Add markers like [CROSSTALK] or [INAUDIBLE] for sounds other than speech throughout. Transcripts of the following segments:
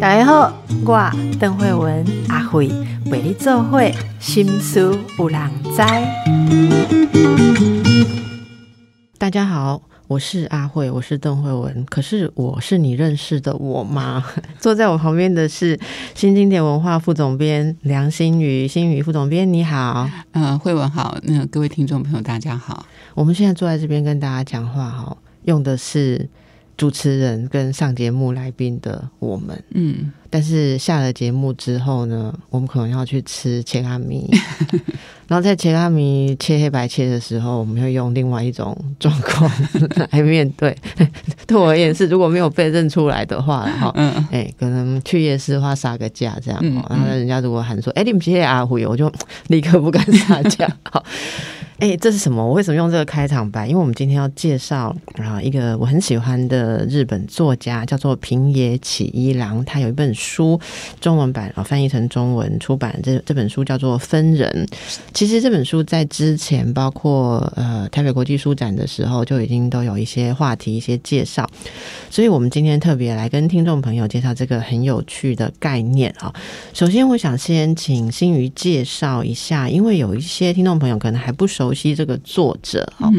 大家好，我邓慧文阿慧为你做会心思有人知。大家好，我是阿慧，我是邓慧文。可是我是你认识的我吗？[LAUGHS] 坐在我旁边的是新经典文化副总编梁新宇，新宇副总编你好。呃，慧文好，那各位听众朋友大家好。我们现在坐在这边跟大家讲话哈，用的是。主持人跟上节目来宾的我们，嗯，但是下了节目之后呢，我们可能要去吃切拉米，[LAUGHS] 然后在切拉米切黑白切的时候，我们会用另外一种状况来面对。[LAUGHS] 对我而言是，如果没有被认出来的话，哈，嗯，哎，可能去夜市的话杀个价这样，然后人家如果喊说，哎，你们切阿虎，我就 [LAUGHS] 立刻不敢杀价，好。哎，这是什么？我为什么用这个开场白？因为我们今天要介绍啊，一个我很喜欢的日本作家，叫做平野启一郎。他有一本书，中文版啊翻译成中文出版。这这本书叫做《分人》。其实这本书在之前，包括呃台北国际书展的时候，就已经都有一些话题、一些介绍。所以我们今天特别来跟听众朋友介绍这个很有趣的概念啊。首先，我想先请新宇介绍一下，因为有一些听众朋友可能还不熟。熟悉这个作者哈，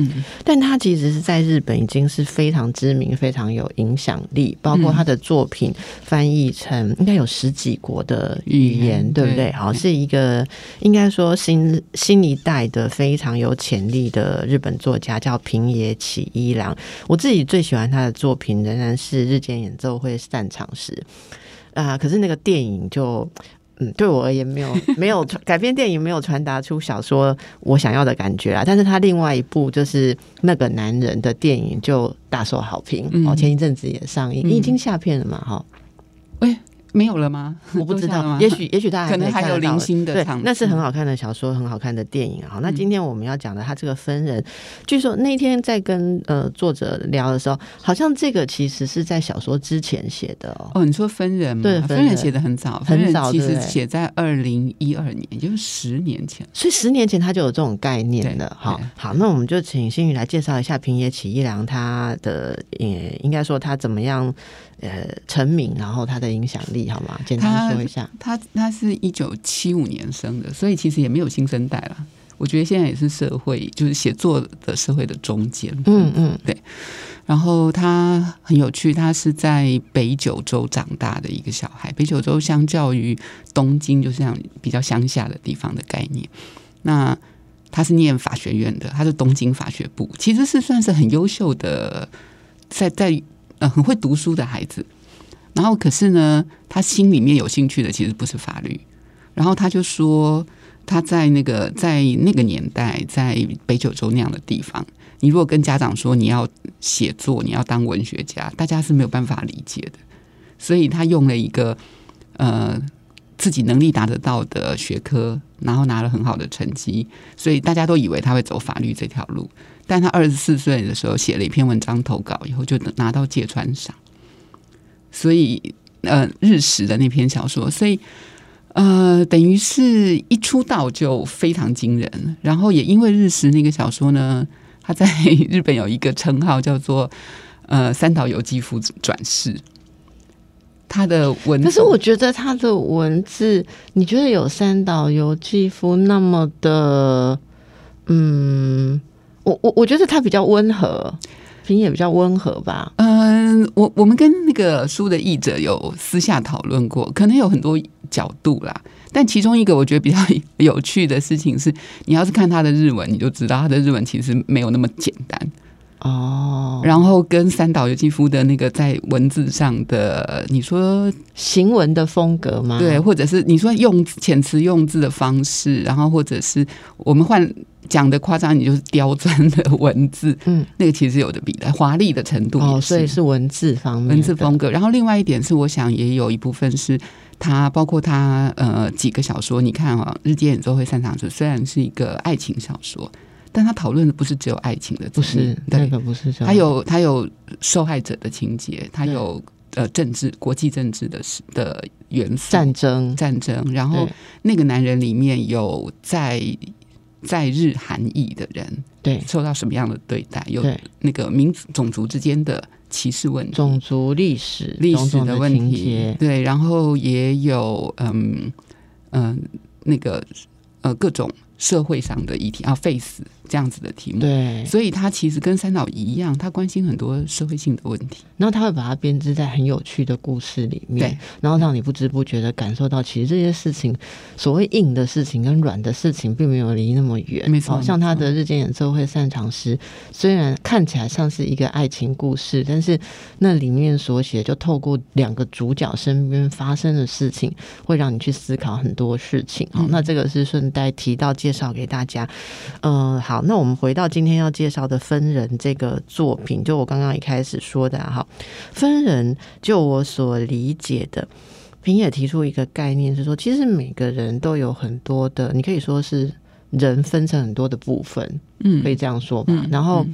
但他其实是在日本已经是非常知名、非常有影响力，包括他的作品翻译成应该有十几国的语言，对不对？好，是一个应该说新新一代的非常有潜力的日本作家，叫平野启一郎。我自己最喜欢他的作品仍然是《日间演奏会散场时》啊，可是那个电影就。嗯，对我而言没有没有改编电影没有传达出小说我想要的感觉啊，但是他另外一部就是那个男人的电影就大受好评哦，前一阵子也上映，已经下片了嘛，哈，喂。没有了吗？我不 [LAUGHS] 知道，也许也许大家可能还有零星的，对，那是很好看的小说，很好看的电影啊。那今天我们要讲的，他这个分人，据说那天在跟呃作者聊的时候，好像这个其实是在小说之前写的哦。哦，你说分人吗，对，分人写的很早，很早，其实写在二零一二年，也就是十年前。所以十年前他就有这种概念了。好，好，那我们就请新宇来介绍一下平野启一郎他的，也应该说他怎么样。呃，成名，然后他的影响力，好吗？简单说一下。他他是一九七五年生的，所以其实也没有新生代了。我觉得现在也是社会，就是写作的社会的中间。嗯嗯，对。然后他很有趣，他是在北九州长大的一个小孩。北九州相较于东京，就是像比较乡下的地方的概念。那他是念法学院的，他是东京法学部，其实是算是很优秀的，在在。呃，很会读书的孩子，然后可是呢，他心里面有兴趣的其实不是法律。然后他就说，他在那个在那个年代，在北九州那样的地方，你如果跟家长说你要写作，你要当文学家，大家是没有办法理解的。所以他用了一个呃自己能力达得到的学科，然后拿了很好的成绩，所以大家都以为他会走法律这条路。但他二十四岁的时候写了一篇文章投稿，以后就拿到芥川赏。所以，呃，日食的那篇小说，所以，呃，等于是一出道就非常惊人。然后也因为日食那个小说呢，他在 [LAUGHS] 日本有一个称号叫做“呃三岛由纪夫转世”。他的文，可是我觉得他的文字，你觉得有三岛由纪夫那么的，嗯。我我我觉得他比较温和，平野比较温和吧。嗯，我我们跟那个书的译者有私下讨论过，可能有很多角度啦。但其中一个我觉得比较 [LAUGHS] 有趣的事情是，你要是看他的日文，你就知道他的日文其实没有那么简单哦。然后跟三岛由纪夫的那个在文字上的，你说行文的风格吗？对，或者是你说用遣词用字的方式，然后或者是我们换。讲的夸张，你就是刁钻的文字，嗯，那个其实有的比的华丽的程度哦，所以是文字方面、文字风格。然后另外一点是，我想也有一部分是他，包括他呃几个小说，你看啊，《日间演奏会散场时》虽然是一个爱情小说，但他讨论的不是只有爱情的，不是那个不是，他有他有受害者的情节，他有呃政治国际政治的的元素，战争战争。然后那个男人里面有在。在日韩裔的人，对受到什么样的对待？有那个民族种族之间的歧视问题、种族历史、历史的问题，对，然后也有嗯嗯那个呃各种社会上的议题啊，face。这样子的题目，对，所以他其实跟三岛一样，他关心很多社会性的问题，然后他会把它编织在很有趣的故事里面，然后让你不知不觉的感受到，其实这些事情，所谓硬的事情跟软的事情，并没有离那么远。没错，像他的日间演奏会擅长诗，虽然看起来像是一个爱情故事，但是那里面所写，就透过两个主角身边发生的事情，会让你去思考很多事情。好，那这个是顺带提到介绍给大家。嗯，好。好，那我们回到今天要介绍的《分人》这个作品，就我刚刚一开始说的哈，《分人》就我所理解的，平野提出一个概念是说，其实每个人都有很多的，你可以说是人分成很多的部分，嗯，可以这样说吧。然后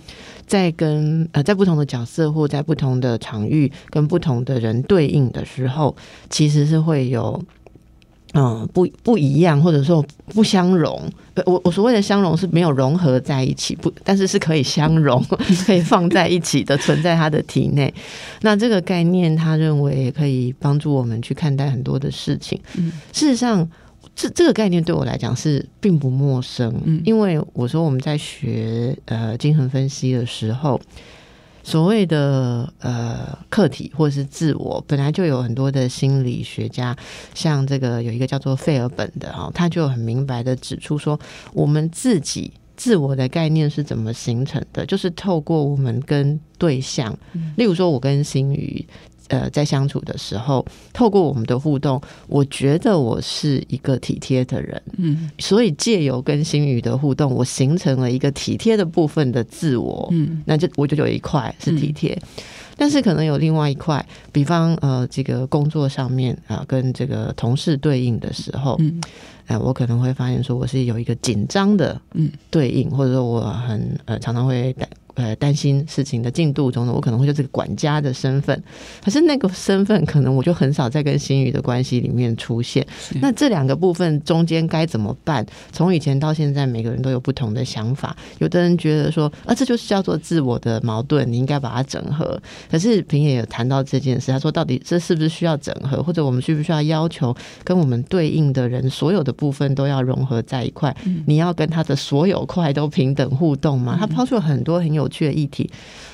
在跟呃在不同的角色或在不同的场域跟不同的人对应的时候，其实是会有。嗯，不不一样，或者说不相容。我我所谓的相容是没有融合在一起，不，但是是可以相容，[LAUGHS] 可以放在一起的，存在他的体内。那这个概念，他认为也可以帮助我们去看待很多的事情。嗯，事实上，这这个概念对我来讲是并不陌生。嗯，因为我说我们在学呃精神分析的时候。所谓的呃客体或者是自我，本来就有很多的心理学家，像这个有一个叫做费尔本的哈，他就很明白的指出说，我们自己自我的概念是怎么形成的，就是透过我们跟对象，例如说我跟新宇。呃，在相处的时候，透过我们的互动，我觉得我是一个体贴的人，嗯，所以借由跟心宇的互动，我形成了一个体贴的部分的自我，嗯，那就我就有一块是体贴，但是可能有另外一块，比方呃，这个工作上面啊，跟这个同事对应的时候，嗯，哎，我可能会发现说我是有一个紧张的，嗯，对应，或者说我很呃常常会。呃，担心事情的进度中呢，我可能会就是个管家的身份，可是那个身份可能我就很少在跟心宇的关系里面出现。那这两个部分中间该怎么办？从以前到现在，每个人都有不同的想法。有的人觉得说，啊，这就是叫做自我的矛盾，你应该把它整合。可是平野有谈到这件事，他说，到底这是不是需要整合，或者我们需不需要要求跟我们对应的人所有的部分都要融合在一块？你要跟他的所有块都平等互动吗？他抛出了很多很有。有趣的议题，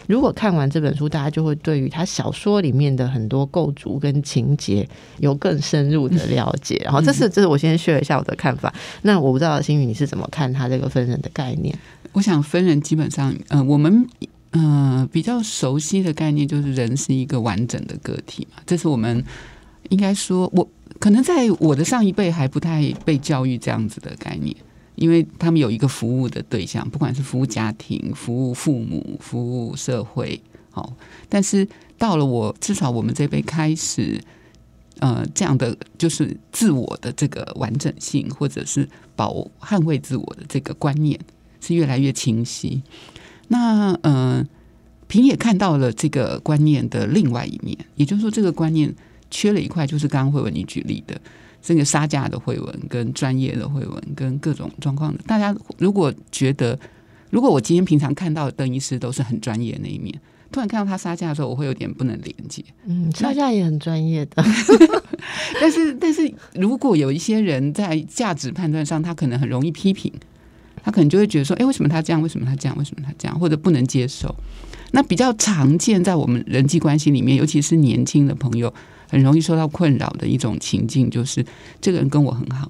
如果看完这本书，大家就会对于他小说里面的很多构筑跟情节有更深入的了解。然后，这是这是我先 share 一下我的看法。那我不知道新宇你是怎么看他这个分人的概念？我想分人基本上，呃，我们呃比较熟悉的概念就是人是一个完整的个体嘛。这是我们应该说，我可能在我的上一辈还不太被教育这样子的概念。因为他们有一个服务的对象，不管是服务家庭、服务父母、服务社会，好。但是到了我，至少我们这辈开始，呃，这样的就是自我的这个完整性，或者是保捍卫自我的这个观念，是越来越清晰。那呃，平也看到了这个观念的另外一面，也就是说，这个观念缺了一块，就是刚刚会为你举例的。这个杀价的会文，跟专业的会文，跟各种状况的，大家如果觉得，如果我今天平常看到邓医师都是很专业那一面，突然看到他杀价的时候，我会有点不能连接。嗯，杀价也很专业的，[LAUGHS] 但是但是如果有一些人在价值判断上，他可能很容易批评，他可能就会觉得说，哎，为什么他这样？为什么他这样？为什么他这样？或者不能接受？那比较常见在我们人际关系里面，尤其是年轻的朋友。很容易受到困扰的一种情境，就是这个人跟我很好，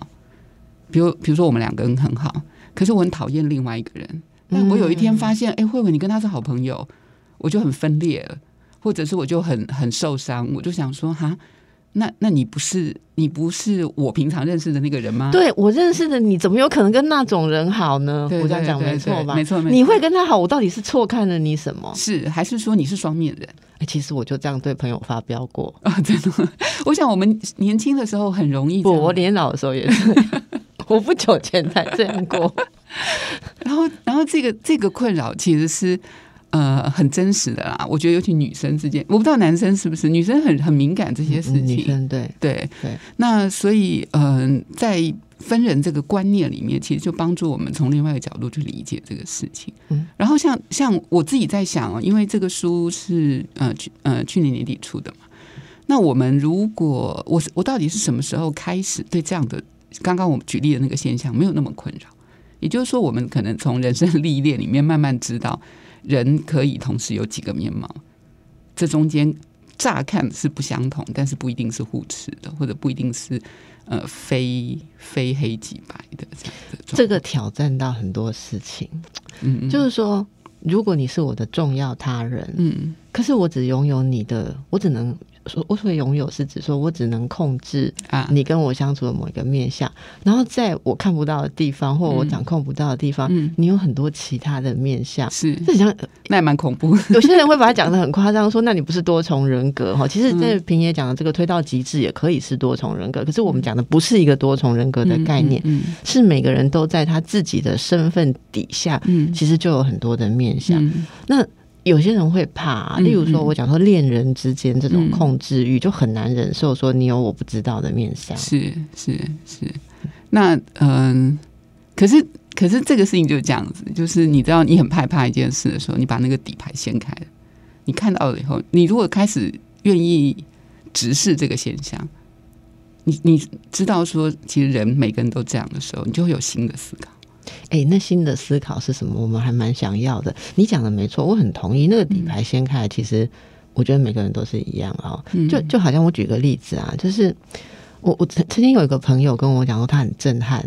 比如比如说我们两个人很好，可是我很讨厌另外一个人。那我有一天发现，哎，慧慧，你跟他是好朋友，我就很分裂了，或者是我就很很受伤，我就想说，哈。那那你不是你不是我平常认识的那个人吗？对我认识的你怎么有可能跟那种人好呢？我这样讲没错吧？没错，你会跟他好，我到底是错看了你什么？是还是说你是双面人？哎，其实我就这样对朋友发飙过啊！真的，[LAUGHS] 我想我们年轻的时候很容易，不，我年老的时候也是，[LAUGHS] 我不久前才这样过。[LAUGHS] 然后，然后这个这个困扰其实是。呃，很真实的啦。我觉得尤其女生之间，我不知道男生是不是，女生很很敏感这些事情。女生对对对。那所以，嗯，在分人这个观念里面，其实就帮助我们从另外一个角度去理解这个事情。嗯，然后像像我自己在想哦，因为这个书是呃去呃去年年底出的嘛，那我们如果我我到底是什么时候开始对这样的刚刚我们举例的那个现象没有那么困扰？也就是说，我们可能从人生历练里面慢慢知道，人可以同时有几个面貌，这中间乍看是不相同，但是不一定是互斥的，或者不一定是。呃，非非黑即白的这样的，这个挑战到很多事情。嗯，就是说，如果你是我的重要他人，嗯，可是我只拥有你的，我只能。说我所谓拥有是指说我只能控制啊。你跟我相处的某一个面相，然后在我看不到的地方或我掌控不到的地方，你有很多其他的面相，是。这像那也蛮恐怖。有些人会把它讲的很夸张，说那你不是多重人格哈？其实，在平野讲的这个推到极致也可以是多重人格，可是我们讲的不是一个多重人格的概念，是每个人都在他自己的身份底下，嗯，其实就有很多的面相。那有些人会怕，例如说，我讲说恋人之间这种控制欲，就很难忍受。说你有我不知道的面相，是是是。那嗯，可是可是这个事情就是这样子，就是你知道，你很害怕一件事的时候，你把那个底牌掀开了，你看到了以后，你如果开始愿意直视这个现象，你你知道说，其实人每个人都这样的时候，你就会有新的思考。哎，那新的思考是什么？我们还蛮想要的。你讲的没错，我很同意。那个底牌掀开，其实我觉得每个人都是一样啊。就就好像我举个例子啊，就是我我曾曾经有一个朋友跟我讲说，他很震撼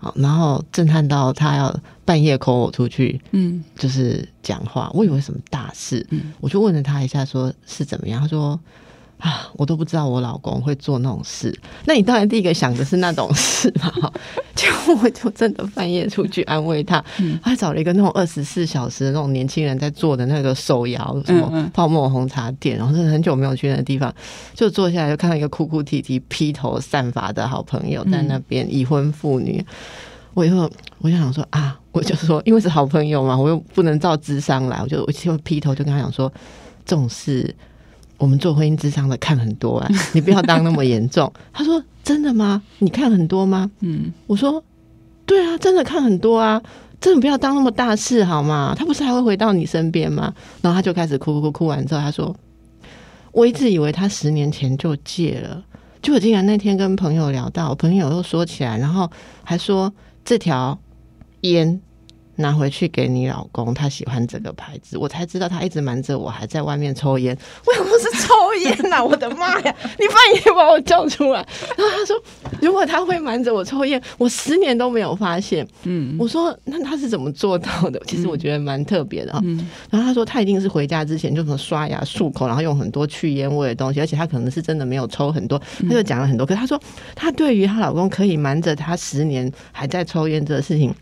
啊，然后震撼到他要半夜 call 我出去，嗯，就是讲话。我以为什么大事，嗯，我就问了他一下，说是怎么样？他说。啊，我都不知道我老公会做那种事。那你当然第一个想的是那种事嘛。[LAUGHS] 结果我就真的半夜出去安慰他，他找了一个那种二十四小时的那种年轻人在做的那个手摇什么泡沫红茶店，然后是很久没有去那个地方，就坐下来就看到一个哭哭啼啼、披头散发的好朋友在那边已婚妇女。我以后我就想说啊，我就说因为是好朋友嘛，我又不能照智商来，我就我就劈头就跟他讲说这种事。我们做婚姻智商的看很多啊，[LAUGHS] 你不要当那么严重。他说：“真的吗？你看很多吗？”嗯，我说：“对啊，真的看很多啊，真的不要当那么大事好吗？他不是还会回到你身边吗？”然后他就开始哭哭哭，哭完之后他说：“我一直以为他十年前就戒了，就我竟然那天跟朋友聊到，我朋友又说起来，然后还说这条烟。”拿回去给你老公，他喜欢这个牌子，我才知道他一直瞒着我，还在外面抽烟。为什么是抽烟呐？我的妈呀！你半夜把我叫出来，然后他说，如果他会瞒着我抽烟，我十年都没有发现。嗯，我说那他是怎么做到的？其实我觉得蛮特别的啊。然后他说他一定是回家之前就什么刷牙漱口，然后用很多去烟味的东西，而且他可能是真的没有抽很多。他就讲了很多，可是他说他对于她老公可以瞒着他十年还在抽烟这个事情。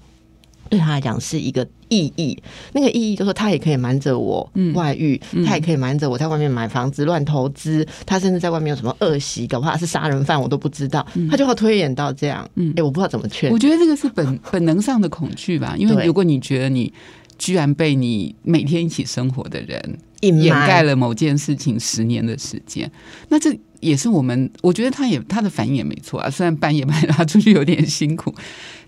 对他来讲是一个意义，那个意义就是他也可以瞒着我外遇，他也可以瞒着我在外面买房子乱投资，他甚至在外面有什么恶习，搞不好是杀人犯，我都不知道，他就会推演到这样。哎，我不知道怎么劝。我觉得这个是本本能上的恐惧吧，因为如果你觉得你居然被你每天一起生活的人掩盖了某件事情十年的时间，那这也是我们，我觉得他也他的反应也没错啊，虽然半夜把他出去有点辛苦。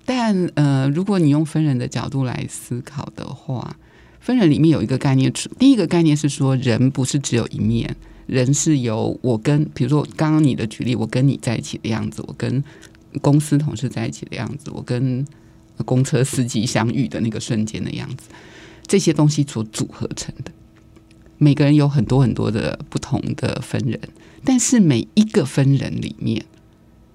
但呃，如果你用分人的角度来思考的话，分人里面有一个概念，第一个概念是说，人不是只有一面，人是由我跟，比如说刚刚你的举例，我跟你在一起的样子，我跟公司同事在一起的样子，我跟公车司机相遇的那个瞬间的样子，这些东西所组合成的。每个人有很多很多的不同的分人，但是每一个分人里面。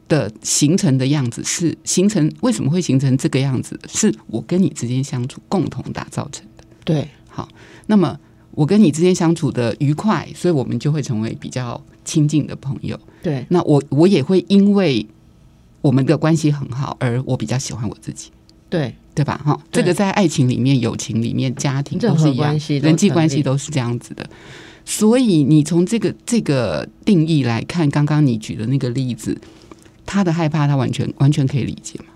的形成的样子是形成为什么会形成这个样子？是我跟你之间相处共同打造成的。对，好，那么我跟你之间相处的愉快，所以我们就会成为比较亲近的朋友。对，那我我也会因为我们的关系很好，而我比较喜欢我自己。对，对吧？哈，这个在爱情里面、友情里面、家庭都是一样，人际关系都是这样子的。所以你从这个这个定义来看，刚刚你举的那个例子。他的害怕，他完全完全可以理解嘛，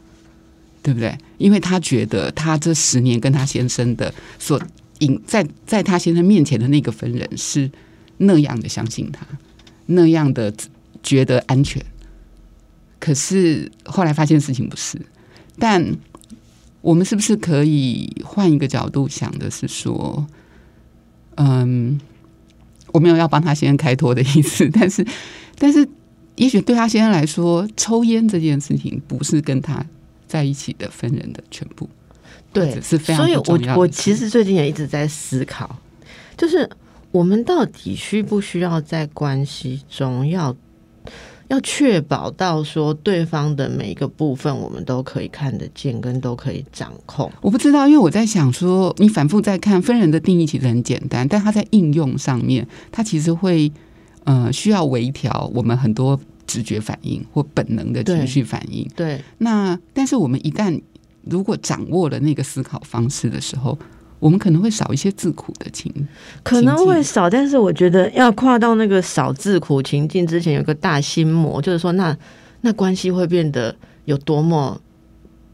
对不对？因为他觉得他这十年跟他先生的所引在在他先生面前的那个分人是那样的相信他，那样的觉得安全，可是后来发现事情不是。但我们是不是可以换一个角度想的是说，嗯，我没有要帮他先生开脱的意思，[LAUGHS] 但是，但是，也许对他先生来说，抽烟这件事情不是跟他在一起的分人的全部。对，是非常所以我我其实最近也一直在思考，就是我们到底需不需要在关系中要要确保到说对方的每一个部分我们都可以看得见，跟都可以掌控。我不知道，因为我在想说，你反复在看分人的定义其实很简单，但它在应用上面，它其实会呃需要微调我们很多直觉反应或本能的情绪反应。对，那但是我们一旦如果掌握了那个思考方式的时候，我们可能会少一些自苦的情，可能会少。但是我觉得要跨到那个少自苦情境之前，有个大心魔，就是说，那那关系会变得有多么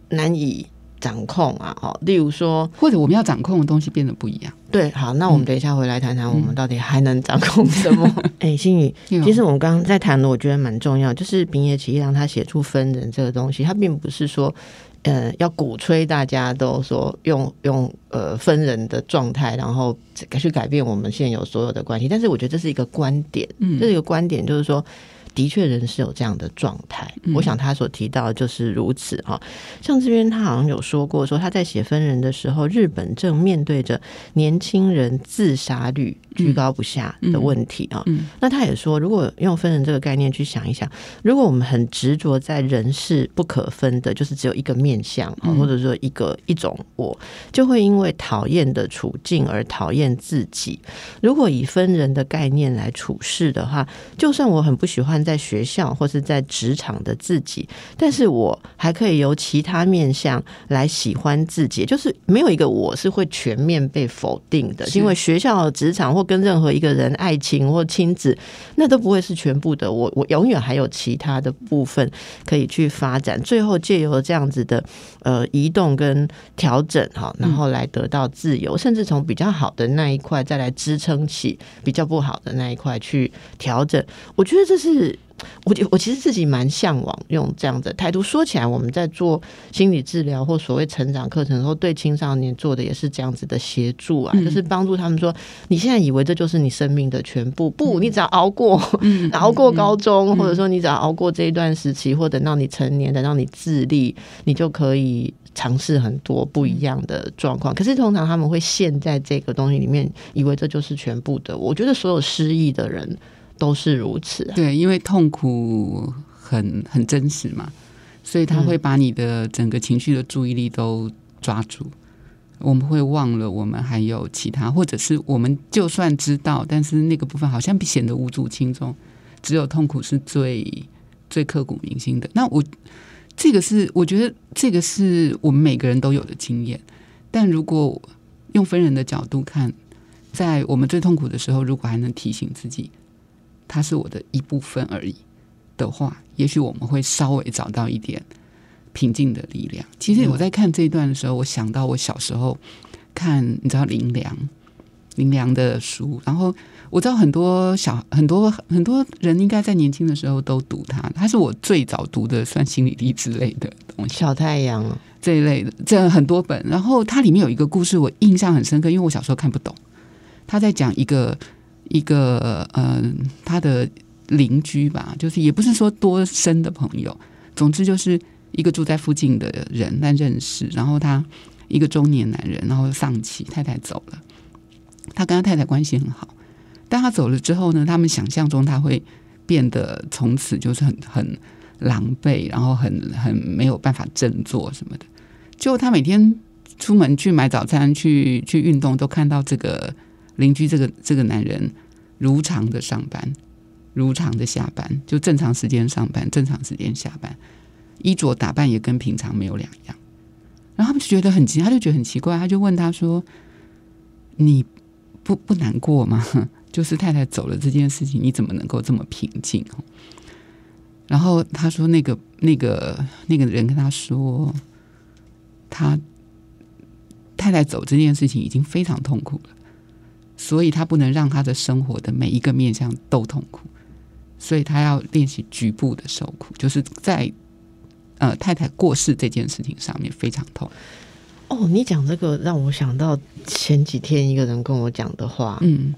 难以掌控啊！哦，例如说，或者我们要掌控的东西变得不一样。对，好，那我们等一下回来谈谈，我们到底还能掌控什么？[LAUGHS] 哎，心宇，其实我们刚刚在谈的，我觉得蛮重要，就是平野启一郎他写出分人这个东西，他并不是说。呃，要鼓吹大家都说用用呃分人的状态，然后去改变我们现有所有的关系。但是我觉得这是一个观点，嗯这是一个观点，就是说。的确，人是有这样的状态。我想他所提到的就是如此哈。像这边他好像有说过，说他在写分人的时候，日本正面对着年轻人自杀率居高不下的问题啊。那他也说，如果用分人这个概念去想一想，如果我们很执着在人是不可分的，就是只有一个面相啊，或者说一个一种我，就会因为讨厌的处境而讨厌自己。如果以分人的概念来处事的话，就算我很不喜欢。在学校或是在职场的自己，但是我还可以由其他面相来喜欢自己，就是没有一个我是会全面被否定的，因为学校、职场或跟任何一个人爱情或亲子，那都不会是全部的。我我永远还有其他的部分可以去发展，最后借由这样子的呃移动跟调整哈，然后来得到自由，甚至从比较好的那一块再来支撑起比较不好的那一块去调整。我觉得这是。我我其实自己蛮向往用这样的态度。说起来，我们在做心理治疗或所谓成长课程的时候，对青少年做的也是这样子的协助啊，就是帮助他们说：你现在以为这就是你生命的全部？不，你只要熬过，熬过高中，或者说你只要熬过这一段时期，或等到你成年，等到你自立，你就可以尝试很多不一样的状况。可是通常他们会陷在这个东西里面，以为这就是全部的。我觉得所有失忆的人。都是如此，对，因为痛苦很很真实嘛，所以他会把你的整个情绪的注意力都抓住。我们会忘了我们还有其他，或者是我们就算知道，但是那个部分好像显得无足轻重，只有痛苦是最最刻骨铭心的。那我这个是我觉得这个是我们每个人都有的经验，但如果用分人的角度看，在我们最痛苦的时候，如果还能提醒自己。它是我的一部分而已的话，也许我们会稍微找到一点平静的力量。其实我在看这一段的时候，我想到我小时候看，你知道林良林良的书，然后我知道很多小很多很多人应该在年轻的时候都读他，他是我最早读的算心理励志类的东西，小太阳这一类的，这很多本。然后它里面有一个故事，我印象很深刻，因为我小时候看不懂，他在讲一个。一个嗯，他的邻居吧，就是也不是说多深的朋友，总之就是一个住在附近的人，但认识。然后他一个中年男人，然后丧妻，太太走了，他跟他太太关系很好，但他走了之后呢，他们想象中他会变得从此就是很很狼狈，然后很很没有办法振作什么的。就他每天出门去买早餐、去去运动，都看到这个。邻居这个这个男人如常的上班，如常的下班，就正常时间上班，正常时间下班，衣着打扮也跟平常没有两样。然后他们就觉得很奇，他就觉得很奇怪，他就问他说：“你不不难过吗？[LAUGHS] 就是太太走了这件事情，你怎么能够这么平静？”然后他说：“那个那个那个人跟他说，他太太走这件事情已经非常痛苦了。”所以他不能让他的生活的每一个面向都痛苦，所以他要练习局部的受苦，就是在呃太太过世这件事情上面非常痛。哦，你讲这个让我想到前几天一个人跟我讲的话，嗯，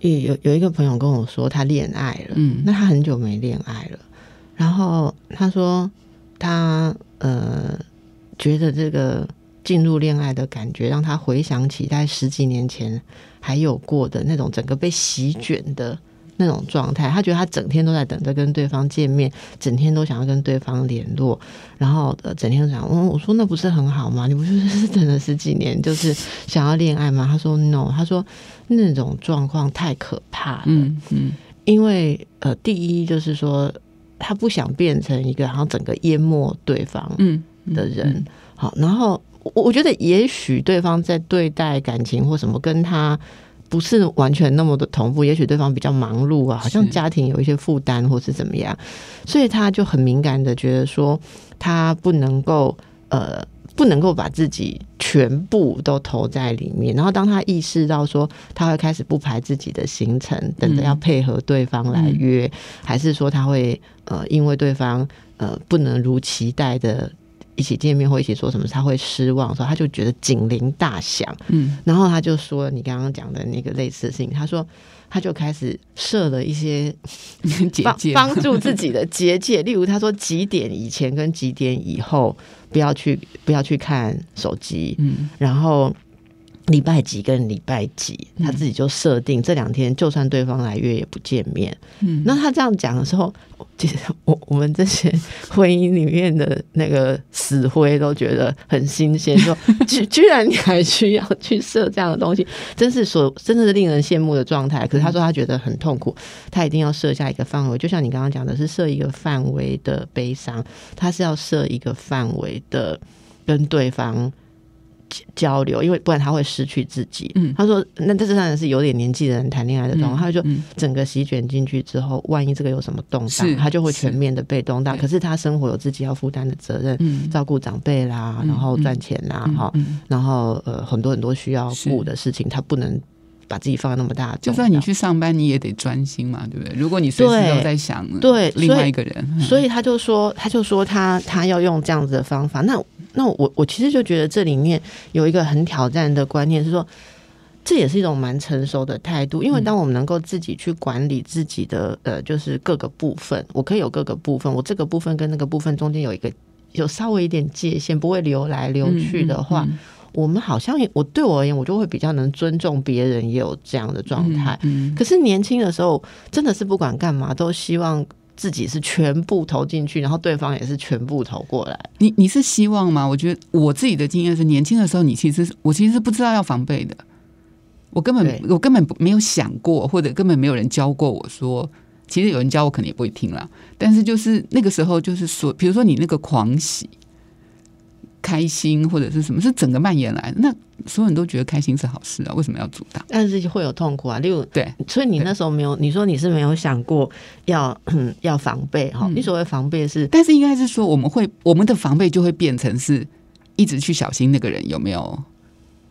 有有一个朋友跟我说他恋爱了，嗯，那他很久没恋爱了，然后他说他呃觉得这个进入恋爱的感觉让他回想起在十几年前还有过的那种整个被席卷的。那种状态，他觉得他整天都在等着跟对方见面，整天都想要跟对方联络，然后呃，整天都想，嗯，我说那不是很好吗？你不是是等了十几年，就是想要恋爱吗？他说 no，他说那种状况太可怕了，嗯嗯，因为呃，第一就是说他不想变成一个然后整个淹没对方嗯的人，好，然后我我觉得也许对方在对待感情或什么跟他。不是完全那么的同步，也许对方比较忙碌啊，好像家庭有一些负担或是怎么样，所以他就很敏感的觉得说，他不能够呃，不能够把自己全部都投在里面。然后当他意识到说，他会开始不排自己的行程，等着要配合对方来约，还是说他会呃，因为对方呃不能如期待的。一起见面或一起做什么，他会失望，时候他就觉得警铃大响，嗯，然后他就说你刚刚讲的那个类似的事情，他说他就开始设了一些 [LAUGHS] 帮帮助自己的结界，例如他说几点以前跟几点以后不要去不要去看手机，嗯，然后。礼拜几跟礼拜几，他自己就设定这两天，就算对方来约也不见面。嗯，那他这样讲的时候，[LAUGHS] 其实我我们这些婚姻里面的那个死灰都觉得很新鲜，说 [LAUGHS] 居居然你还需要去设这样的东西，真是所真的是令人羡慕的状态。可是他说他觉得很痛苦，他一定要设下一个范围，就像你刚刚讲的是设一个范围的悲伤，他是要设一个范围的跟对方。交流，因为不然他会失去自己。嗯，他说：“那这当然是有点年纪的人谈恋爱的状况。”他就整个席卷进去之后，万一这个有什么动荡，他就会全面的被动荡。可是他生活有自己要负担的责任，照顾长辈啦，然后赚钱啦，哈，然后呃很多很多需要顾的事情，他不能把自己放在那么大。就算你去上班，你也得专心嘛，对不对？如果你随时都在想对另外一个人，所以他就说，他就说他他要用这样子的方法。那那我我其实就觉得这里面有一个很挑战的观念，是说这也是一种蛮成熟的态度，因为当我们能够自己去管理自己的呃，就是各个部分，我可以有各个部分，我这个部分跟那个部分中间有一个有稍微一点界限，不会流来流去的话，我们好像我对我而言，我就会比较能尊重别人，也有这样的状态。可是年轻的时候，真的是不管干嘛都希望。自己是全部投进去，然后对方也是全部投过来。你你是希望吗？我觉得我自己的经验是，年轻的时候你其实我其实是不知道要防备的，我根本我根本没有想过，或者根本没有人教过我说，其实有人教我可能也不会听了。但是就是那个时候，就是说，比如说你那个狂喜。开心或者是什么，是整个蔓延来，那所有人都觉得开心是好事啊，为什么要阻挡？但是会有痛苦啊，例如对，所以你那时候没有，你说你是没有想过要 [CLEARS THROAT] 要防备哈？你所谓防备是，但是应该是说我们会我们的防备就会变成是一直去小心那个人有没有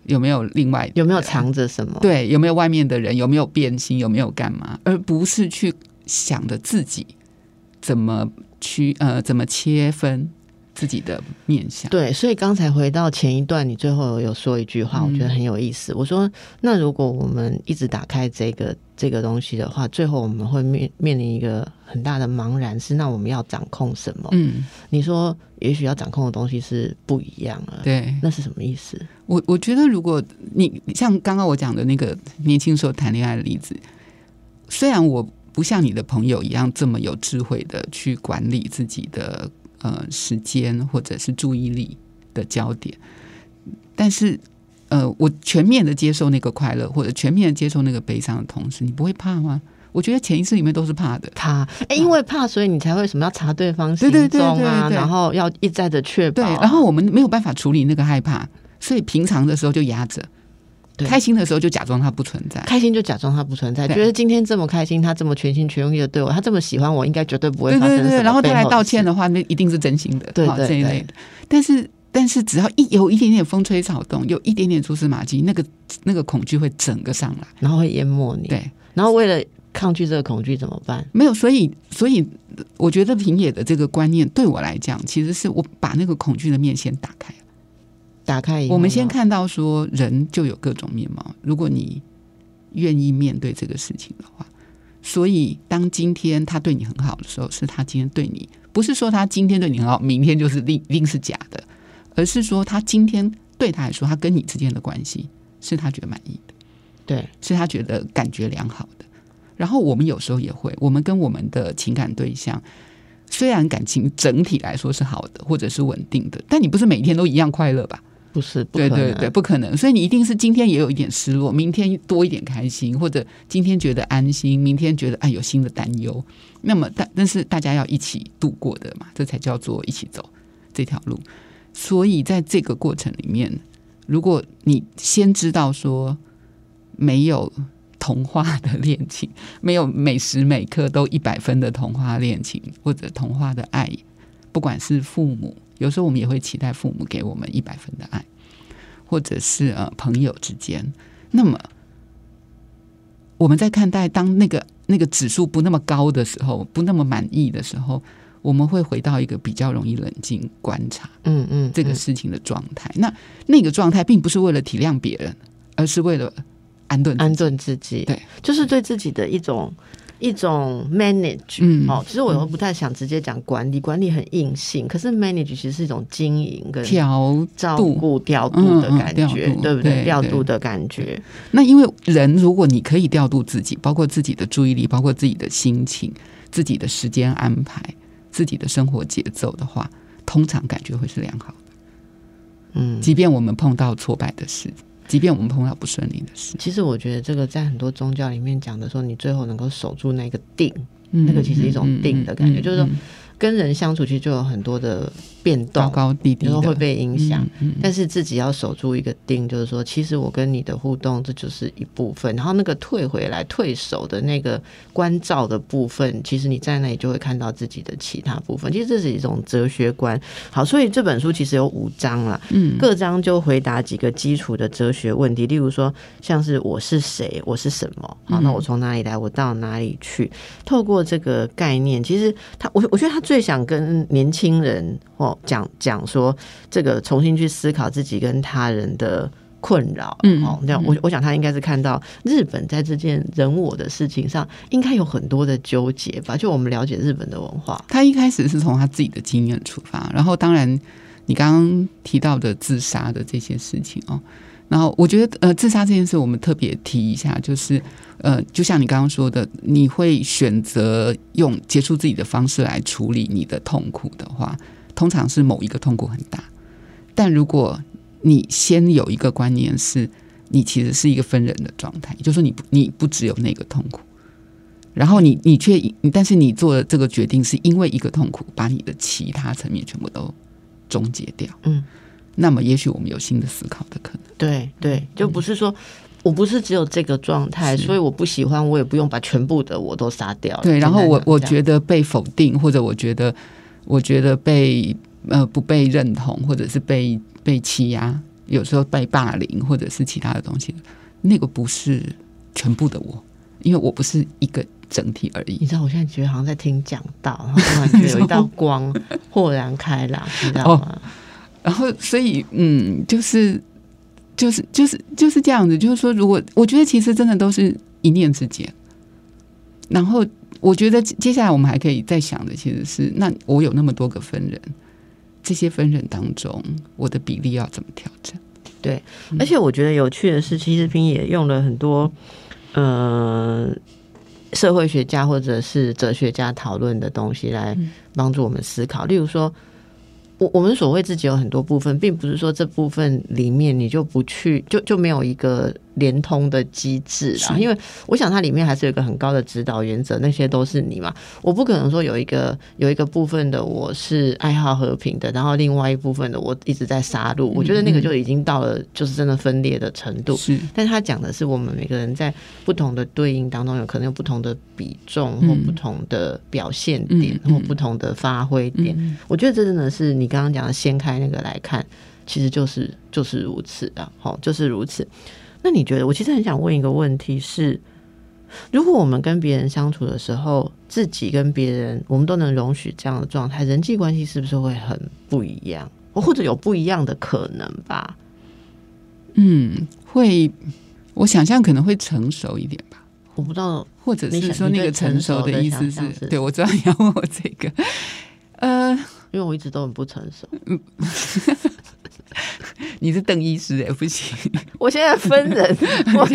有没有另外有没有藏着什么？对，有没有外面的人有没有变心有没有干嘛？而不是去想着自己怎么去呃怎么切分。自己的面相对，所以刚才回到前一段，你最后有说一句话，我觉得很有意思。我说，那如果我们一直打开这个这个东西的话，最后我们会面面临一个很大的茫然，是那我们要掌控什么？嗯，你说也许要掌控的东西是不一样了，对，那是什么意思？我我觉得，如果你像刚刚我讲的那个年轻时候谈恋爱的例子，虽然我不像你的朋友一样这么有智慧的去管理自己的。呃，时间或者是注意力的焦点，但是呃，我全面的接受那个快乐，或者全面的接受那个悲伤的同时，你不会怕吗？我觉得潜意识里面都是怕的，怕，因为怕，所以你才会什么要查对方行踪啊，然后要一再的确保，然后我们没有办法处理那个害怕，所以平常的时候就压着。开心的时候就假装他不存在，开心就假装他不存在，觉得今天这么开心，他这么全心全意的对我，他这么喜欢我，应该绝对不会发生什么。然后他来道歉的话，那一定是真心的，对这一类的。但是，但是只要一有一点点风吹草动，有一点点蛛丝马迹，那个那个恐惧会整个上来，然后会淹没你。对，然后为了抗拒这个恐惧怎么办？没有，所以所以我觉得平野的这个观念对我来讲，其实是我把那个恐惧的面先打开，打开。我们先看到说，人就有各种面貌。如果你愿意面对这个事情的话，所以当今天他对你很好的时候，是他今天对你，不是说他今天对你很好，明天就是另一定是假的，而是说他今天对他来说，他跟你之间的关系是他觉得满意的，对，是他觉得感觉良好的。然后我们有时候也会，我们跟我们的情感对象，虽然感情整体来说是好的，或者是稳定的，但你不是每天都一样快乐吧？不是，对对对，不可能。所以你一定是今天也有一点失落，明天多一点开心，或者今天觉得安心，明天觉得哎有新的担忧。那么但但是大家要一起度过的嘛，这才叫做一起走这条路。所以在这个过程里面，如果你先知道说没有童话的恋情，没有每时每刻都一百分的童话恋情，或者童话的爱，不管是父母。有时候我们也会期待父母给我们一百分的爱，或者是呃朋友之间。那么我们在看待当那个那个指数不那么高的时候，不那么满意的时候，我们会回到一个比较容易冷静观察，嗯嗯，这个事情的状态。那那个状态并不是为了体谅别人，而是为了安顿安顿自己，对，就是对自己的一种。一种 manage，嗯，哦，其实我又不太想直接讲管理，管理很硬性，可是 manage 其实是一种经营跟调照顾调度的感觉，对不对？调度的感觉。那因为人，如果你可以调度自己，包括自己的注意力，包括自己的心情、自己的时间安排、自己的生活节奏的话，通常感觉会是良好的。嗯，即便我们碰到挫败的事。即便我们碰到不顺利的事，其实我觉得这个在很多宗教里面讲的说，你最后能够守住那个定，那个其实一种定的感觉，就是说。跟人相处其实就有很多的变动，高高低低，然后会被影响。但是自己要守住一个定，就是说，其实我跟你的互动，这就是一部分。然后那个退回来、退守的那个关照的部分，其实你在那里就会看到自己的其他部分。其实这是一种哲学观。好，所以这本书其实有五章了，嗯，各章就回答几个基础的哲学问题，例如说，像是我是谁，我是什么？好，那我从哪里来？我到哪里去？透过这个概念，其实他，我我觉得他。最想跟年轻人或讲讲说，这个重新去思考自己跟他人的困扰。嗯，哦，这样我我想他应该是看到日本在这件人我的事情上，应该有很多的纠结吧？就我们了解日本的文化，他一开始是从他自己的经验出发，然后当然你刚刚提到的自杀的这些事情哦。然后我觉得，呃，自杀这件事我们特别提一下，就是，呃，就像你刚刚说的，你会选择用结束自己的方式来处理你的痛苦的话，通常是某一个痛苦很大。但如果你先有一个观念是，你其实是一个分人的状态，就是说你你不只有那个痛苦，然后你你却，但是你做的这个决定是因为一个痛苦，把你的其他层面全部都终结掉，嗯。那么，也许我们有新的思考的可能。对对，就不是说我不是只有这个状态，所以我不喜欢，我也不用把全部的我都杀掉。对，然后我我觉得被否定，或者我觉得我觉得被呃不被认同，或者是被被欺压，有时候被霸凌，或者是其他的东西，那个不是全部的我，因为我不是一个整体而已。你知道，我现在觉得好像在听讲道，然后突然觉得有一道光豁然开朗，你知道吗？然后，所以，嗯，就是，就是，就是，就是这样子。就是说，如果我觉得，其实真的都是一念之间。然后，我觉得接下来我们还可以再想的，其实是，那我有那么多个分人，这些分人当中，我的比例要怎么调整？对，而且我觉得有趣的是，其实平也用了很多，呃，社会学家或者是哲学家讨论的东西来帮助我们思考，例如说。我我们所谓自己有很多部分，并不是说这部分里面你就不去，就就没有一个。联通的机制啊，因为我想它里面还是有一个很高的指导原则，那些都是你嘛，我不可能说有一个有一个部分的我是爱好和平的，然后另外一部分的我一直在杀戮，我觉得那个就已经到了就是真的分裂的程度。是，但他讲的是我们每个人在不同的对应当中，有可能有不同的比重或不同的表现点或不同的发挥点。我觉得这真的是你刚刚讲的掀开那个来看，其实就是就是如此的，好，就是如此。那你觉得？我其实很想问一个问题：是如果我们跟别人相处的时候，自己跟别人，我们都能容许这样的状态，人际关系是不是会很不一样，或者有不一样的可能吧？嗯，会，我想象可能会成熟一点吧。我不知道，或者是说那个成熟的意思是，对我知道你要问我这个，呃，因为我一直都很不成熟。嗯，[LAUGHS] 你是邓医师哎，不行，我现在分人，[LAUGHS] 我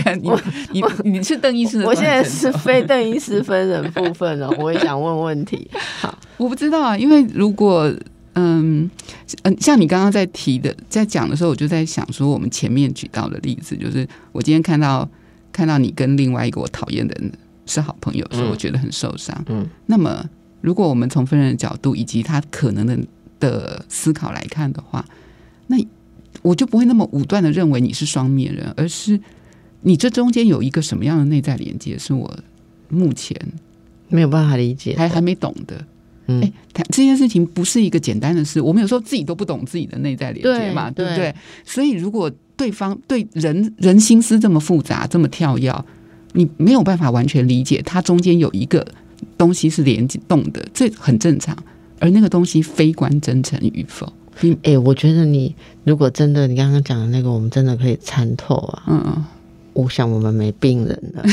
你你你是邓医师，我现在是非邓医师分人部分了。我也想问问题，好，[LAUGHS] 我不知道啊，因为如果嗯嗯，像你刚刚在提的，在讲的时候，我就在想说，我们前面举到的例子，就是我今天看到。看到你跟另外一个我讨厌的人是好朋友，所以我觉得很受伤。嗯，那么如果我们从分人的角度以及他可能的的思考来看的话，那我就不会那么武断的认为你是双面人，而是你这中间有一个什么样的内在连接，是我目前没有办法理解，还还没懂的。嗯哎，这件事情不是一个简单的事，我们有时候自己都不懂自己的内在连接嘛，对不对？所以如果对方对人人心思这么复杂，这么跳跃，你没有办法完全理解，它中间有一个东西是联动的，这很正常。而那个东西非关真诚与否。哎，我觉得你如果真的你刚刚讲的那个，我们真的可以参透啊。嗯嗯，我想我们没病人了，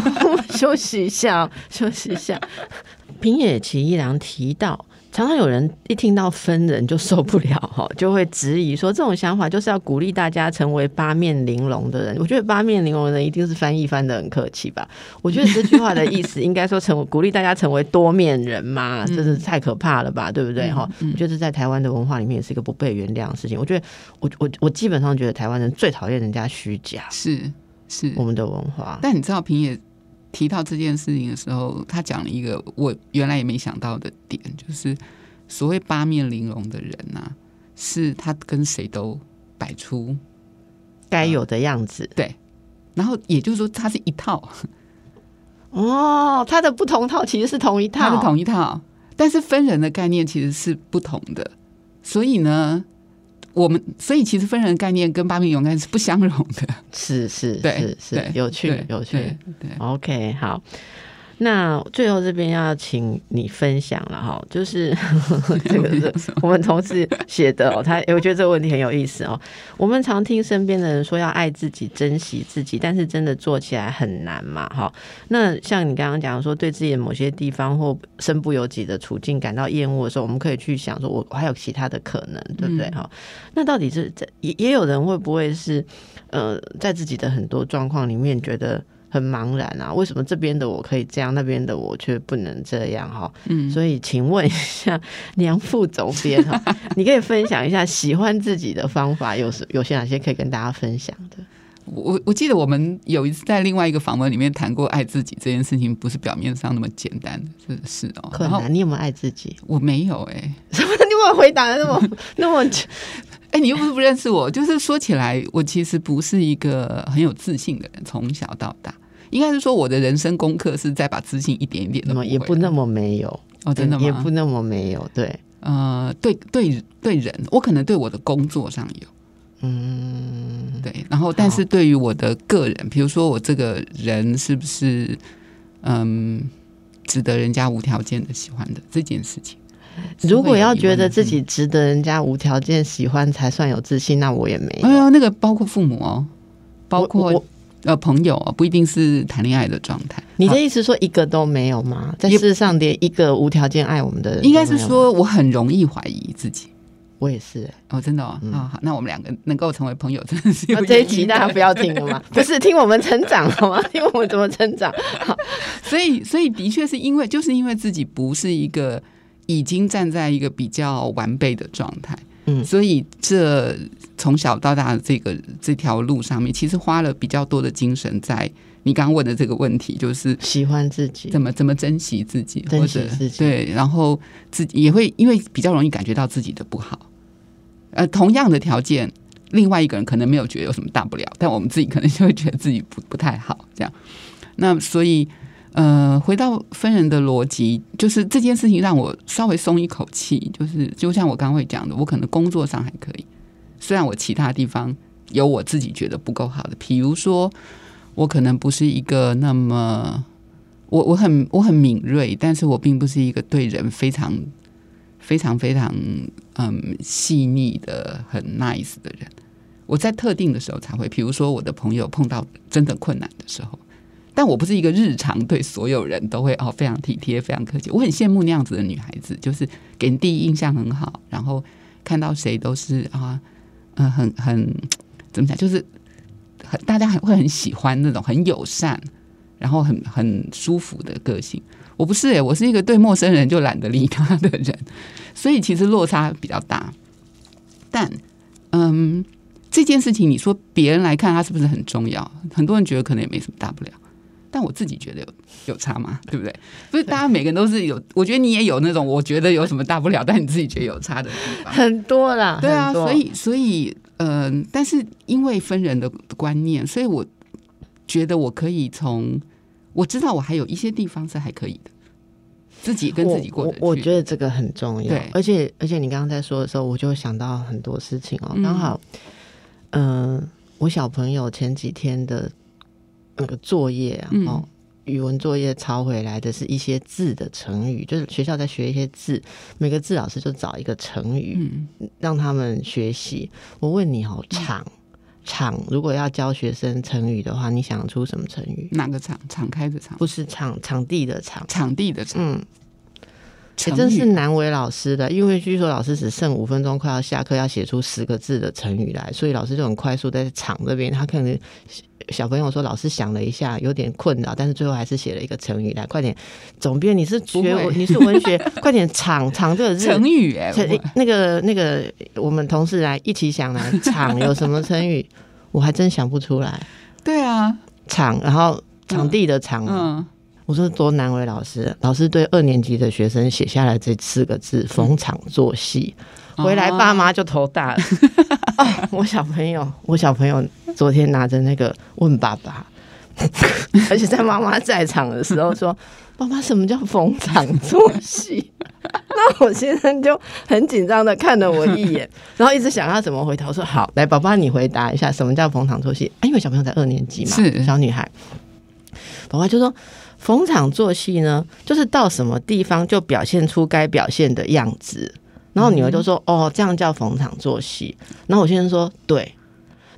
[LAUGHS] 休息一下，休息一下。[LAUGHS] 平野奇一郎提到。常常有人一听到分人就受不了哈，就会质疑说这种想法就是要鼓励大家成为八面玲珑的人。我觉得八面玲珑的人一定是翻译翻的很客气吧？[LAUGHS] 我觉得这句话的意思应该说成为鼓励大家成为多面人嘛，这是太可怕了吧？对不对？哈，我觉得在台湾的文化里面也是一个不被原谅的事情。我觉得我我我基本上觉得台湾人最讨厌人家虚假，是是我们的文化。但你知道平野？提到这件事情的时候，他讲了一个我原来也没想到的点，就是所谓八面玲珑的人呐，是他跟谁都摆出该有的样子，对。然后也就是说，他是一套。哦，他的不同套其实是同一套，他是同一套，但是分人的概念其实是不同的，所以呢。我们所以其实分人概念跟八面勇敢是不相容的，是是是是有趣有趣，对，OK 好。那最后这边要请你分享了哈，就是 [LAUGHS] 这个是我们同事写的哦，他 [LAUGHS] 我觉得这个问题很有意思哦。我们常听身边的人说要爱自己、珍惜自己，但是真的做起来很难嘛哈。那像你刚刚讲说，对自己的某些地方或身不由己的处境感到厌恶的时候，我们可以去想说，我还有其他的可能，对不对哈？那到底是在也也有人会不会是呃，在自己的很多状况里面觉得？很茫然啊，为什么这边的我可以这样，那边的我却不能这样？哈，嗯，所以请问一下梁副总编哈，[LAUGHS] 你可以分享一下喜欢自己的方法，有有些哪些可以跟大家分享的？我我记得我们有一次在另外一个访问里面谈过爱自己这件事情，不是表面上那么简单的是是哦。可难，你有没有爱自己？我没有哎，[LAUGHS] 什么？你为什么回答的那么那么？[LAUGHS] 哎，你又不是不认识我，就是说起来，我其实不是一个很有自信的人，从小到大，应该是说我的人生功课是在把自信一点一点的，也不那么没有哦，真的吗？也不那么没有，对，呃，对对对人，我可能对我的工作上有，嗯，对，然后但是对于我的个人，比如说我这个人是不是嗯值得人家无条件的喜欢的这件事情。如果要觉得自己值得人家无条件喜欢才算有自信，那我也没有。哎呀，那个包括父母哦，包括呃朋友哦，不一定是谈恋爱的状态。你的意思说一个都没有吗？在世上连一个无条件爱我们的人，应该是说我很容易怀疑自己。我也是哦，真的哦。啊，好，那我们两个能够成为朋友，真的是这一集大家不要听了吗？[LAUGHS] 不是听我们成长好吗？听我们怎么成长。好，所以所以的确是因为就是因为自己不是一个。已经站在一个比较完备的状态，嗯，所以这从小到大的这个这条路上面，其实花了比较多的精神在你刚刚问的这个问题，就是喜欢自己，怎么怎么珍惜自己，珍惜自己，对，然后自己也会因为比较容易感觉到自己的不好，呃，同样的条件，另外一个人可能没有觉得有什么大不了，但我们自己可能就会觉得自己不不太好，这样，那所以。呃，回到分人的逻辑，就是这件事情让我稍微松一口气。就是就像我刚会讲的，我可能工作上还可以，虽然我其他地方有我自己觉得不够好的，比如说我可能不是一个那么，我我很我很敏锐，但是我并不是一个对人非常非常非常嗯细腻的很 nice 的人。我在特定的时候才会，比如说我的朋友碰到真的困难的时候，但我不是一个日常对所有人都会哦非常体贴、非常客气。我很羡慕那样子的女孩子，就是给人第一印象很好，然后看到谁都是啊，嗯，很很怎么讲，就是。很大家很会很喜欢那种很友善，然后很很舒服的个性。我不是诶，我是一个对陌生人就懒得理他的人，所以其实落差比较大。但嗯，这件事情你说别人来看他是不是很重要？很多人觉得可能也没什么大不了，但我自己觉得有有差吗？对不对？不是大家每个人都是有，我觉得你也有那种我觉得有什么大不了，但你自己觉得有差的地方很多啦。对啊，所以所以。嗯，但是因为分人的观念，所以我觉得我可以从我知道我还有一些地方是还可以的，自己跟自己过。我我觉得这个很重要，而且而且你刚刚在说的时候，我就想到很多事情哦。刚好，嗯，我小朋友前几天的那个作业啊，哦。语文作业抄回来的是一些字的成语，就是学校在学一些字，每个字老师就找一个成语，让他们学习。我问你哦，场场如果要教学生成语的话，你想出什么成语？哪个场？敞开的场？不是场场地的场，场地的场。嗯，真是难为老师的，因为据说老师只剩五分钟，快要下课，要写出十个字的成语来，所以老师就很快速在场这边，他可能。小朋友说：“老师想了一下，有点困扰，但是最后还是写了一个成语来。快点，总编，你是学 [LAUGHS] 你是文学，快点场场这个字成语哎，那个那个，我们同事来一起想来场有什么成语？我还真想不出来。对啊，场，然后场地的场。嗯，我说多难为老师，老师对二年级的学生写下来这四个字：逢场作戏。回来爸妈就头大了。[LAUGHS] 我小朋友，我小朋友。”昨天拿着那个问爸爸，[LAUGHS] 而且在妈妈在场的时候说：“ [LAUGHS] 爸爸，什么叫逢场作戏？”那我先生就很紧张的看了我一眼，然后一直想要怎么回答。我说：“好，来，宝宝你回答一下，什么叫逢场作戏？”啊，因为小朋友才二年级嘛，是小女孩。宝宝就说：“逢场作戏呢，就是到什么地方就表现出该表现的样子。”然后女儿就说：“哦，这样叫逢场作戏。”然后我先生说：“对。”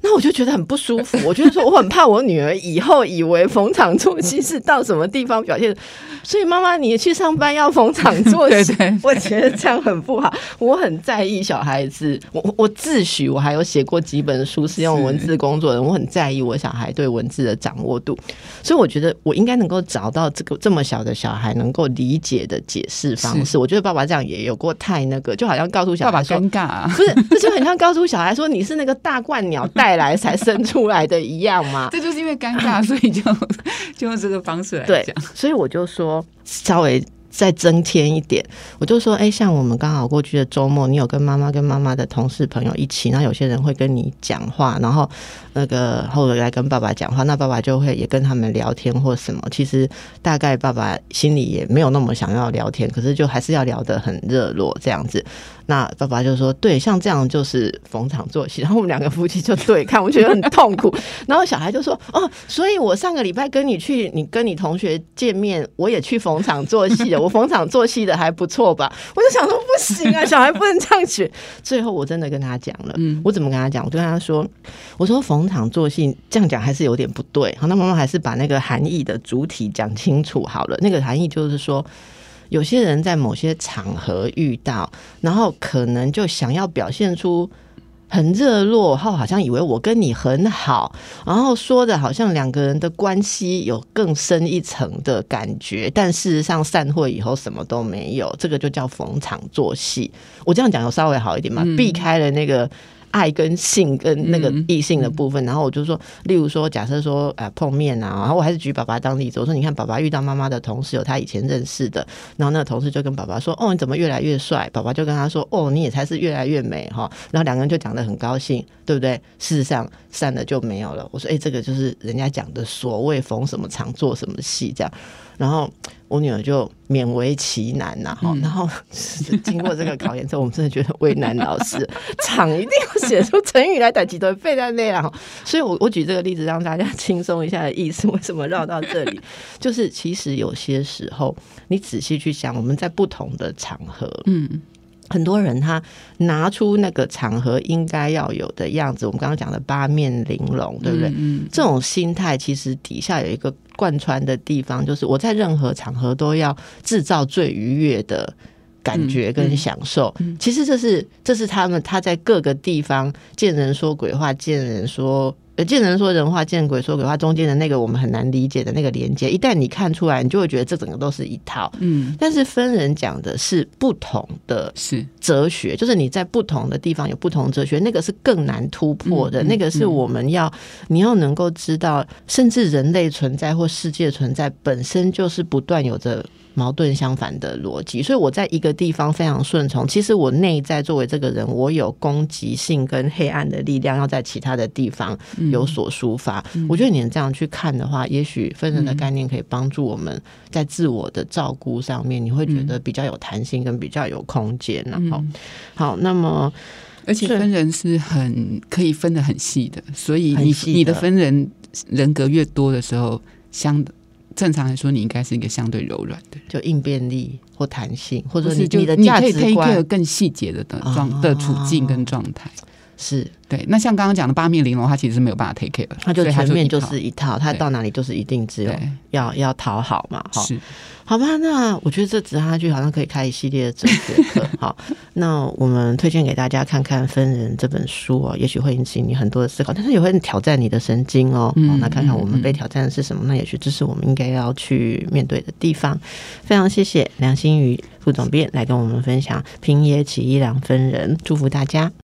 那我就觉得很不舒服，我觉得说我很怕我女儿以后以为逢场作戏是到什么地方表现，所以妈妈你去上班要逢场 [LAUGHS] 作戏，我觉得这样很不好。我很在意小孩子，我我自诩我还有写过几本书是用文字工作的，我很在意我小孩对文字的掌握度，所以我觉得我应该能够找到这个这么小的小孩能够理解的解释方式。我觉得爸爸这样也有过太那个，就好像告诉小孩爸爸尴尬，不是，这就很像告诉小孩说你是那个大冠鸟带。[LAUGHS] 带来才生出来的一样吗？[LAUGHS] 这就是因为尴尬，[LAUGHS] 所以就就用这个方式来讲。所以我就说稍微。再增添一点，我就说，哎，像我们刚好过去的周末，你有跟妈妈跟妈妈的同事朋友一起，那有些人会跟你讲话，然后那个后来跟爸爸讲话，那爸爸就会也跟他们聊天或什么。其实大概爸爸心里也没有那么想要聊天，可是就还是要聊得很热络这样子。那爸爸就说，对，像这样就是逢场作戏。[LAUGHS] 然后我们两个夫妻就对看，我觉得很痛苦。然后小孩就说，哦，所以我上个礼拜跟你去，你跟你同学见面，我也去逢场作戏了。我逢场作戏的还不错吧？我就想说不行啊，小孩不能这样学。最后我真的跟他讲了，嗯，我怎么跟他讲？我就跟他说，我说逢场作戏这样讲还是有点不对。好，那妈妈还是把那个含义的主体讲清楚好了。那个含义就是说，有些人在某些场合遇到，然后可能就想要表现出。很热络，后好像以为我跟你很好，然后说的好像两个人的关系有更深一层的感觉，但事实上散会以后什么都没有，这个就叫逢场作戏。我这样讲有稍微好一点嘛？避开了那个。爱跟性跟那个异性的部分，然后我就说，例如说，假设说，呃，碰面啊，然后我还是举爸爸当例子，我说，你看，爸爸遇到妈妈的同事有他以前认识的，然后那个同事就跟爸爸说，哦，你怎么越来越帅？爸爸就跟他说，哦，你也才是越来越美哈。然后两个人就讲的很高兴，对不对？事实上散了就没有了。我说，哎，这个就是人家讲的所谓逢什么场做什么戏这样。然后我女儿就勉为其难呐，哈，然后经过这个考验之后，我们真的觉得为难老师，[LAUGHS] 场一定要写出成语来，打几顿背在那啊。所以我我举这个例子让大家轻松一下的意思，为什么绕到这里？[LAUGHS] 就是其实有些时候，你仔细去想，我们在不同的场合，嗯。很多人他拿出那个场合应该要有的样子，我们刚刚讲的八面玲珑，对不对？这种心态其实底下有一个贯穿的地方，就是我在任何场合都要制造最愉悦的感觉跟享受。其实这是这是他们他在各个地方见人说鬼话，见人说。见人说人话，见鬼说鬼话，中间的那个我们很难理解的那个连接，一旦你看出来，你就会觉得这整个都是一套。嗯，但是分人讲的是不同的，是哲学，就是你在不同的地方有不同哲学，那个是更难突破的，那个是我们要你要能够知道，甚至人类存在或世界存在本身就是不断有着。矛盾相反的逻辑，所以我在一个地方非常顺从。其实我内在作为这个人，我有攻击性跟黑暗的力量，要在其他的地方有所抒发。我觉得你能这样去看的话，也许分人的概念可以帮助我们在自我的照顾上面，你会觉得比较有弹性跟比较有空间。然后，好，那么而且分人是很可以分的很细的，所以你你的分人人格越多的时候，相。正常来说，你应该是一个相对柔软的，就应变力或弹性，或者你你的价值观更细节的的状的处境跟状态，是对。那像刚刚讲的八面玲珑，它其实是没有办法 take care 的，它就全面就是一套，它到哪里就是一定只有要要讨好嘛，是。好吧，那我觉得这纸下去好像可以开一系列的哲学课。[LAUGHS] 好，那我们推荐给大家看看《分人》这本书哦，也许会引起你很多的思考，但是也会挑战你的神经哦。嗯，那看看我们被挑战的是什么？那也许这是我们应该要去面对的地方。非常谢谢梁心瑜副总编来跟我们分享《平野起一两分人》，祝福大家。